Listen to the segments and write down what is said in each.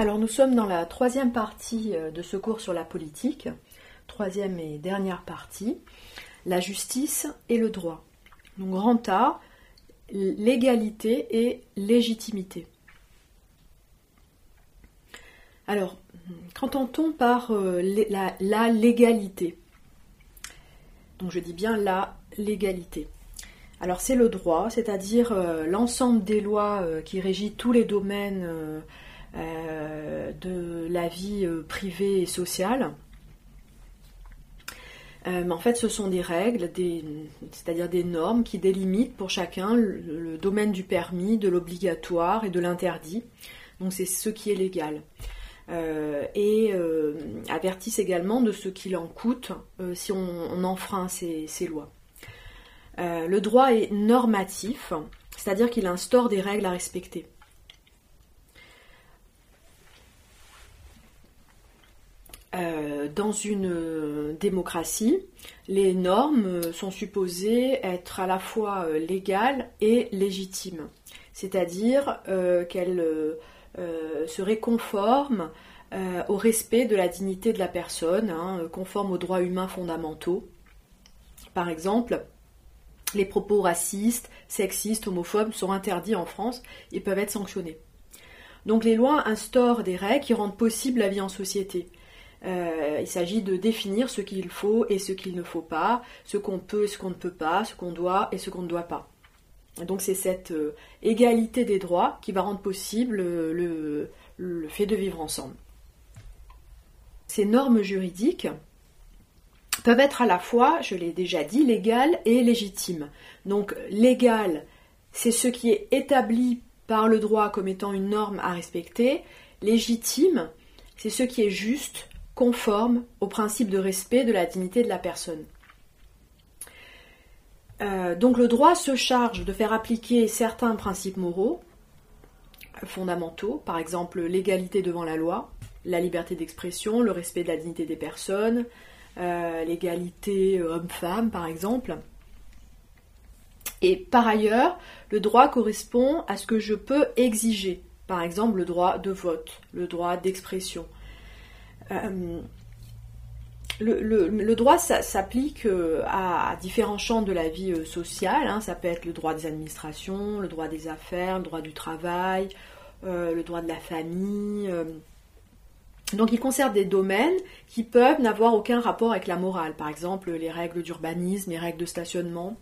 Alors nous sommes dans la troisième partie euh, de ce cours sur la politique, troisième et dernière partie, la justice et le droit. Donc grand A, l'égalité et légitimité. Alors, qu'entend-on par euh, la, légalité? Donc je dis bien la légalité. Alors c'est le droit, c'est-à-dire euh, l'ensemble des lois qui régit tous les domaines de la vie euh, privée et sociale. Euh, en fait, ce sont des règles, c'est-à-dire des normes qui délimitent pour chacun le, domaine du permis, de l'obligatoire et de l'interdit. Donc c'est ce qui est légal. et avertissent également de ce qu'il en coûte si on, enfreint ces lois. le droit est normatif, c'est-à-dire qu'il instaure des règles à respecter. Euh, dans une euh, démocratie, les normes sont supposées être à la fois euh, légales et légitimes, c'est-à-dire qu'elles seraient conformes au respect de la dignité de la personne, hein, conformes aux droits humains fondamentaux. Par exemple, les propos racistes, sexistes, homophobes sont interdits en France et peuvent être sanctionnés. Donc les lois instaurent des règles qui rendent possible la vie en société. Euh, il s'agit de définir ce qu'il faut et ce qu'il ne faut pas, ce qu'on peut et ce qu'on ne peut pas, ce qu'on doit et ce qu'on ne doit pas. donc c'est cette euh, égalité des droits qui va rendre possible le, fait de vivre ensemble. Ces normes juridiques peuvent être à la fois, je l'ai déjà dit, légales et légitimes. Donc légal, c'est ce qui est établi par le droit comme étant une norme à respecter. Légitime, c'est ce qui est juste, conforme au principe de respect de la dignité de la personne. Euh, donc le droit se charge de faire appliquer certains principes moraux fondamentaux, par exemple l'égalité devant la loi, la liberté d'expression, le respect de la dignité des personnes, euh, l'égalité homme-femme par exemple. Et par ailleurs, le droit correspond à ce que je peux exiger, par exemple le droit de vote, le droit d'expression, euh, le, droit s'applique euh, à, différents champs de la vie euh, sociale. Hein. Ça peut être le droit des administrations, le droit des affaires, le droit du travail, le droit de la famille. Donc il concerne des domaines qui peuvent n'avoir aucun rapport avec la morale. Par exemple, les règles d'urbanisme, les règles de stationnement.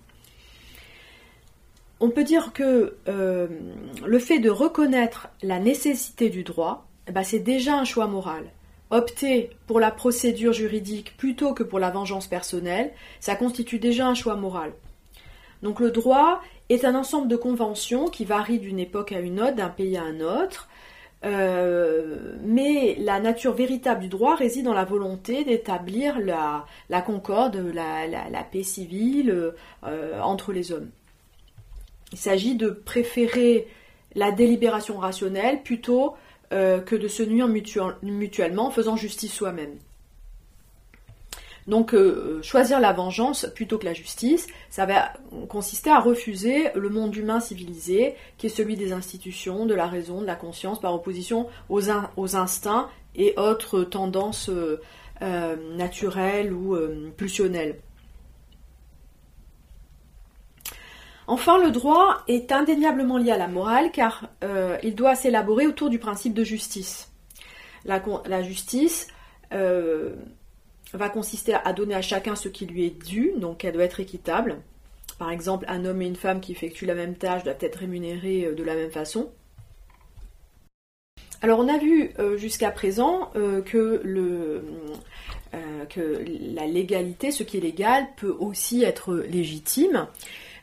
On peut dire que le fait de reconnaître la nécessité du droit, eh ben, c'est déjà un choix moral opter pour la procédure juridique plutôt que pour la vengeance personnelle, ça constitue déjà un choix moral. Donc le droit est un ensemble de conventions qui varient d'une époque à une autre, d'un pays à un autre, euh, mais la nature véritable du droit réside dans la volonté d'établir la, concorde, la, paix civile euh, entre les hommes. Il s'agit de préférer la délibération rationnelle plutôt euh, que de se nuire mutuellement en faisant justice soi-même. Donc euh, choisir la vengeance plutôt que la justice, ça va consister à refuser le monde humain civilisé, qui est celui des institutions, de la raison, de la conscience, par opposition aux, instincts et autres tendances euh, naturelles ou pulsionnelles. Enfin, le droit est indéniablement lié à la morale car euh, il doit s'élaborer autour du principe de justice. La, justice euh, va consister à donner à chacun ce qui lui est dû, donc elle doit être équitable. Par exemple, un homme et une femme qui effectuent la même tâche doivent être rémunérés euh, de la même façon. Alors on a vu jusqu'à présent que, la légalité, ce qui est légal, peut aussi être légitime.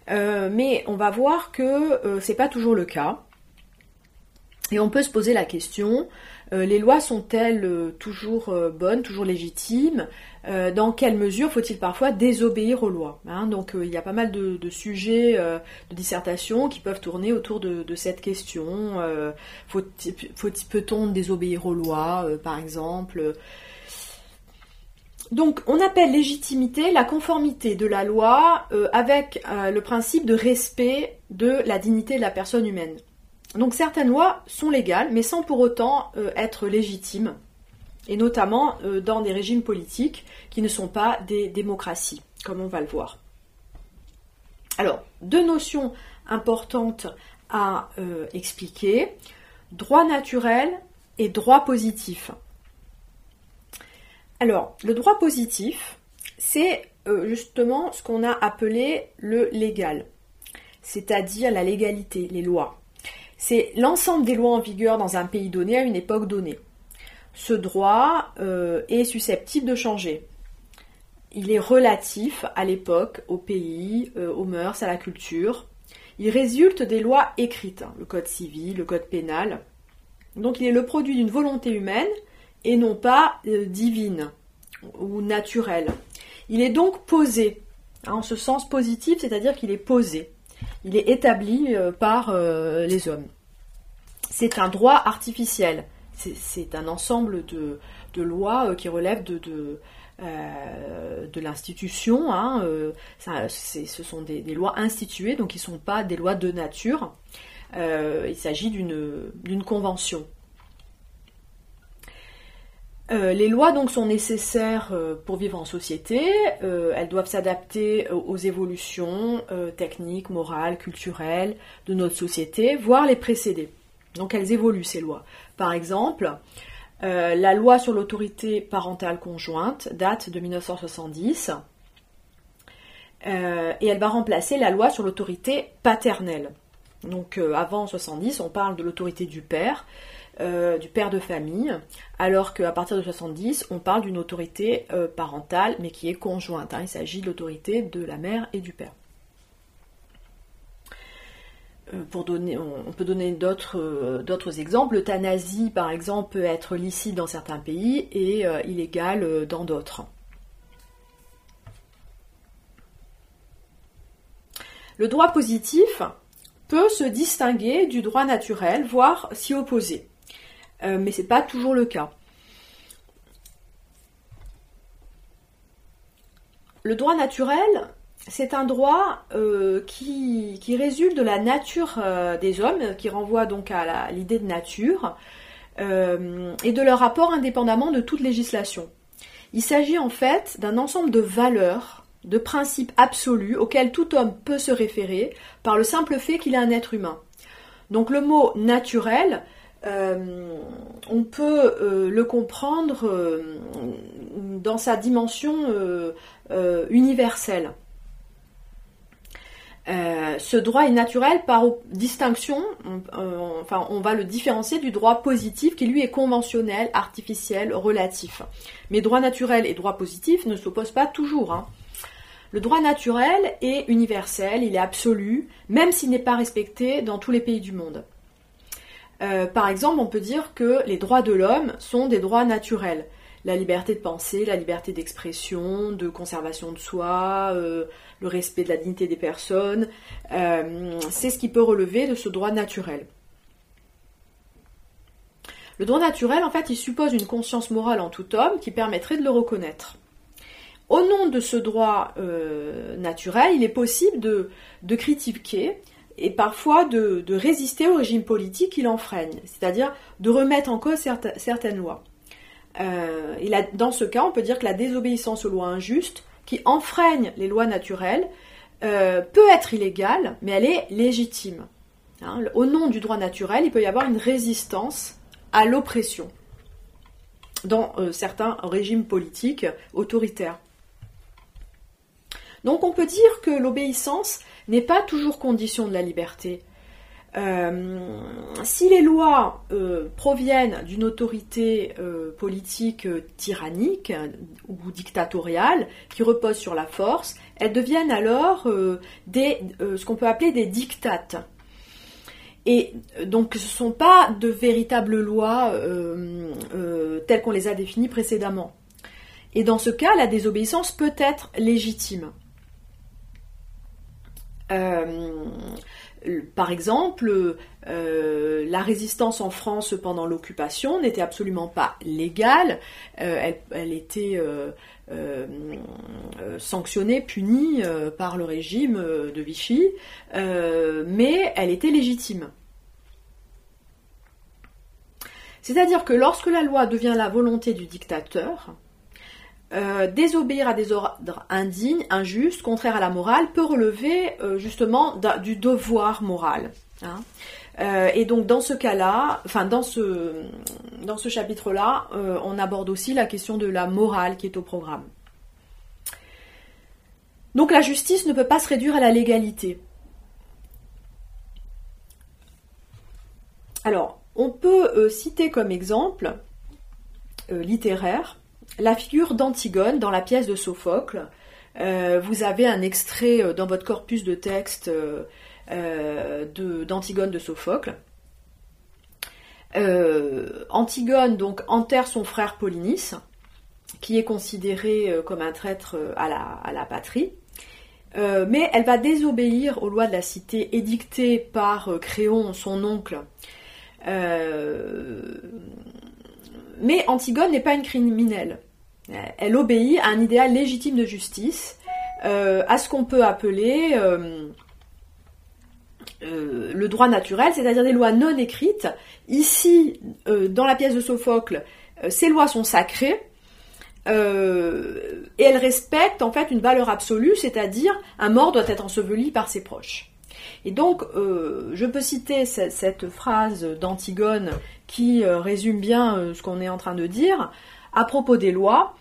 Euh, mais on va voir que euh, c'est pas toujours le cas. Et on peut se poser la question, euh, les lois sont-elles toujours bonnes, toujours légitimes? Dans quelle mesure faut-il parfois désobéir aux lois? Hein? Donc il y a pas mal de, sujets de dissertation qui peuvent tourner autour de, de cette question. Peut-on désobéir aux lois, par exemple? Donc, on appelle légitimité la conformité de la loi euh, avec euh, le principe de respect de la dignité de la personne humaine. Donc certaines lois sont légales, mais sans pour autant être légitimes, et notamment dans des régimes politiques qui ne sont pas des démocraties, comme on va le voir. Alors, deux notions importantes à expliquer droit naturel et droit positif. Alors, le droit positif, c'est euh, justement ce qu'on a appelé le légal, c'est-à-dire la légalité, les lois. C'est l'ensemble des lois en vigueur dans un pays donné à une époque donnée. Ce droit euh, est susceptible de changer. Il est relatif à l'époque, au pays, euh, aux mœurs, à la culture. Il résulte des lois écrites, hein, le code civil, le code pénal. Donc il est le produit d'une volonté humaine et non pas euh, divine ou naturelle. Il est donc posé, hein, en ce sens positif, c'est-à-dire qu'il est posé. Il est établi euh, par euh, les hommes. C'est un droit artificiel. C'est un ensemble de, lois qui relèvent de, l'institution. Hein, ce sont des, lois instituées, donc ils ne sont pas des lois de nature. il s'agit d'une convention. Euh, les lois donc sont nécessaires euh, pour vivre en société. Euh, elles doivent s'adapter aux évolutions techniques, morales, culturelles de notre société, voire les précéder. Donc elles évoluent ces lois. Par exemple, la loi sur l'autorité parentale conjointe date de 1970 et elle va remplacer la loi sur l'autorité paternelle. Donc avant 70, on parle de l'autorité du père. Euh, du père de famille, alors qu'à partir de 70, on parle d'une autorité euh, parentale, mais qui est conjointe. Hein. Il s'agit de l'autorité de la mère et du père. Euh, pour donner, on, peut donner d'autres exemples. L'euthanasie, par exemple, peut être licite dans certains pays et illégale dans d'autres. Le droit positif peut se distinguer du droit naturel, voire s'y opposer. Euh, mais ce n'est pas toujours le cas. Le droit naturel, c'est un droit euh, qui, résulte de la nature euh, des hommes, qui renvoie donc à l'idée de nature, et de leur rapport indépendamment de toute législation. Il s'agit en fait d'un ensemble de valeurs, de principes absolus auxquels tout homme peut se référer par le simple fait qu'il est un être humain. Donc le mot naturel euh, on peut euh, le comprendre euh, dans sa dimension universelle. ce droit est naturel par distinction, enfin on va le différencier du droit positif qui lui est conventionnel, artificiel, relatif. Mais droit naturel et droit positif ne s'opposent pas toujours. Hein. Le droit naturel est universel, il est absolu, même s'il n'est pas respecté dans tous les pays du monde. Euh, par exemple, on peut dire que les droits de l'homme sont des droits naturels. La liberté de penser, la liberté d'expression, de conservation de soi, euh, le respect de la dignité des personnes, euh, c'est ce qui peut relever de ce droit naturel. Le droit naturel, en fait, il suppose une conscience morale en tout homme qui permettrait de le reconnaître. Au nom de ce droit naturel, il est possible de critiquer et parfois de, résister au régime politique qui l'enfreigne, c'est-à-dire de remettre en cause certaines lois. Euh, dans ce cas, on peut dire que la désobéissance aux lois injustes, qui enfreignent les lois naturelles, euh, peut être illégale, mais elle est légitime. Hein, au nom du droit naturel, il peut y avoir une résistance à l'oppression dans euh, certains régimes politiques autoritaires. Donc on peut dire que l'obéissance n'est pas toujours condition de la liberté. Euh, si les lois euh, proviennent d'une autorité euh, politique tyrannique ou dictatoriale qui repose sur la force, elles deviennent alors ce qu'on peut appeler des dictates. Et donc ce ne sont pas de véritables lois telles qu'on les a définies précédemment. Et dans ce cas, la désobéissance peut être légitime. Euh, par exemple, euh, la résistance en France pendant l'occupation n'était absolument pas légale, euh, elle, était sanctionnée, punie par le régime de Vichy, mais elle était légitime. C'est-à-dire que lorsque la loi devient la volonté du dictateur, euh, désobéir à des ordres indignes, injustes, contraires à la morale, peut relever euh, justement du devoir moral. Hein. Euh, et donc dans ce cas-là, enfin dans ce, dans ce chapitre-là, on aborde aussi la question de la morale qui est au programme. Donc la justice ne peut pas se réduire à la légalité. Alors, on peut citer comme exemple littéraire la figure d'Antigone dans la pièce de Sophocle. Euh, vous avez un extrait euh, dans votre corpus de texte euh, d'Antigone de, Sophocle. Antigone donc enterre son frère Polynice, qui est considéré comme un traître à la, patrie. mais elle va désobéir aux lois de la cité édictées par Créon, son oncle, mais Antigone n'est pas une criminelle. Elle obéit à un idéal légitime de justice, euh, à ce qu'on peut appeler euh, euh, le droit naturel, c'est-à-dire des lois non écrites. Ici, dans la pièce de Sophocle, ces lois sont sacrées. et elles respectent en fait une valeur absolue, c'est-à-dire un mort doit être enseveli par ses proches. Et donc, je peux citer cette phrase d'Antigone qui euh, résume bien euh, ce qu'on est en train de dire. À propos des lois,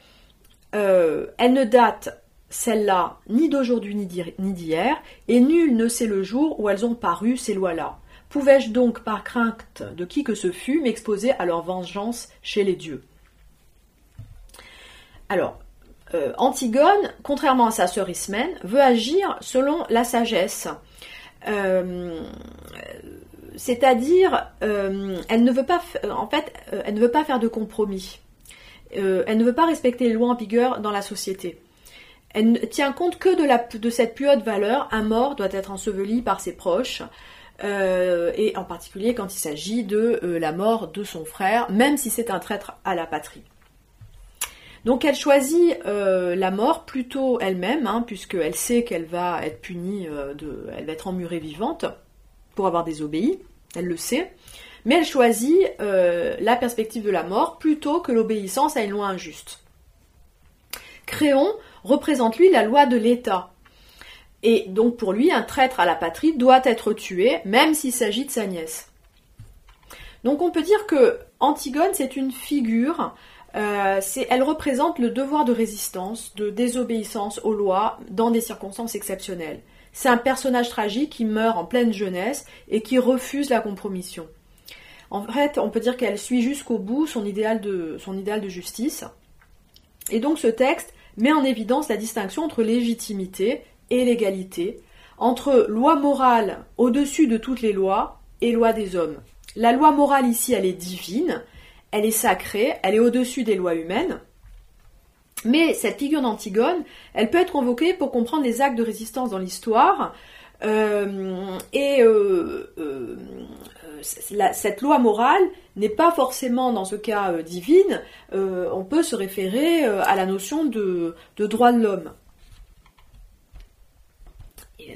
euh, elles ne datent, celles-là, ni d'aujourd'hui ni d'hier, et nul ne sait le jour où elles ont paru, ces lois-là. Pouvais-je donc, par crainte de qui que ce fût, m'exposer à leur vengeance chez les dieux? Alors, Antigone, contrairement à sa sœur Ismène, veut agir selon la sagesse c'est-à-dire, euh, elle ne veut pas, en fait, euh, elle ne veut pas faire de compromis. Euh, elle ne veut pas respecter les lois en vigueur dans la société. Elle ne tient compte que de, cette plus haute valeur. Un mort doit être enseveli par ses proches, et en particulier quand il s'agit de la mort de son frère, même si c'est un traître à la patrie. Donc elle choisit la mort plutôt elle-même, hein, puisqu'elle sait qu'elle va être punie, elle va être emmurée vivante pour avoir désobéi, elle le sait, mais elle choisit euh, la perspective de la mort plutôt que l'obéissance à une loi injuste. Créon représente lui la loi de l'État. Et donc pour lui, un traître à la patrie doit être tué, même s'il s'agit de sa nièce. Donc on peut dire que Antigone, c'est une figure, euh, elle représente le devoir de résistance, de désobéissance aux lois dans des circonstances exceptionnelles. C'est un personnage tragique qui meurt en pleine jeunesse et qui refuse la compromission. En fait, on peut dire qu'elle suit jusqu'au bout son idéal, de, son idéal de justice. Et donc ce texte met en évidence la distinction entre légitimité et légalité, entre loi morale au-dessus de toutes les lois et loi des hommes. La loi morale ici, elle est divine, elle est sacrée, elle est au-dessus des lois humaines. Mais cette figure d'Antigone, elle peut être convoquée pour comprendre les actes de résistance dans l'histoire. Euh, et euh, euh, cette loi morale n'est pas forcément dans ce cas divine. on peut se référer à la notion de, droit de l'homme.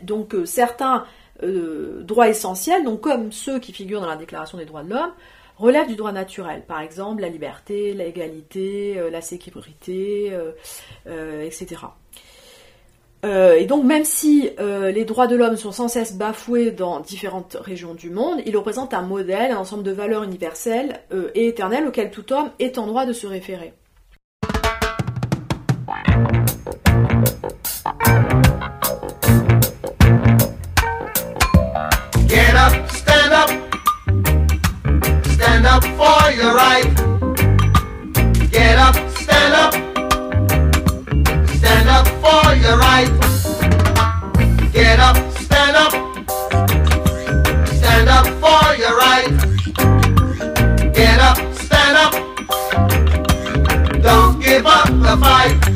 Donc certains droits essentiels, donc comme ceux qui figurent dans la Déclaration des droits de l'homme, relèvent du droit naturel. Par exemple, la liberté, l'égalité, euh, la sécurité, euh, euh, etc. et donc, même si les droits de l'homme sont sans cesse bafoués dans différentes régions du monde, ils représentent un modèle, un ensemble de valeurs universelles et éternelles auxquelles tout homme est en droit de se référer. The fight.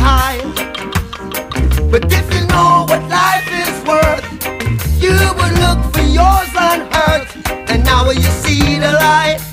high. But if you know what life is worth, you would look for yours unhurt. And now you see the light.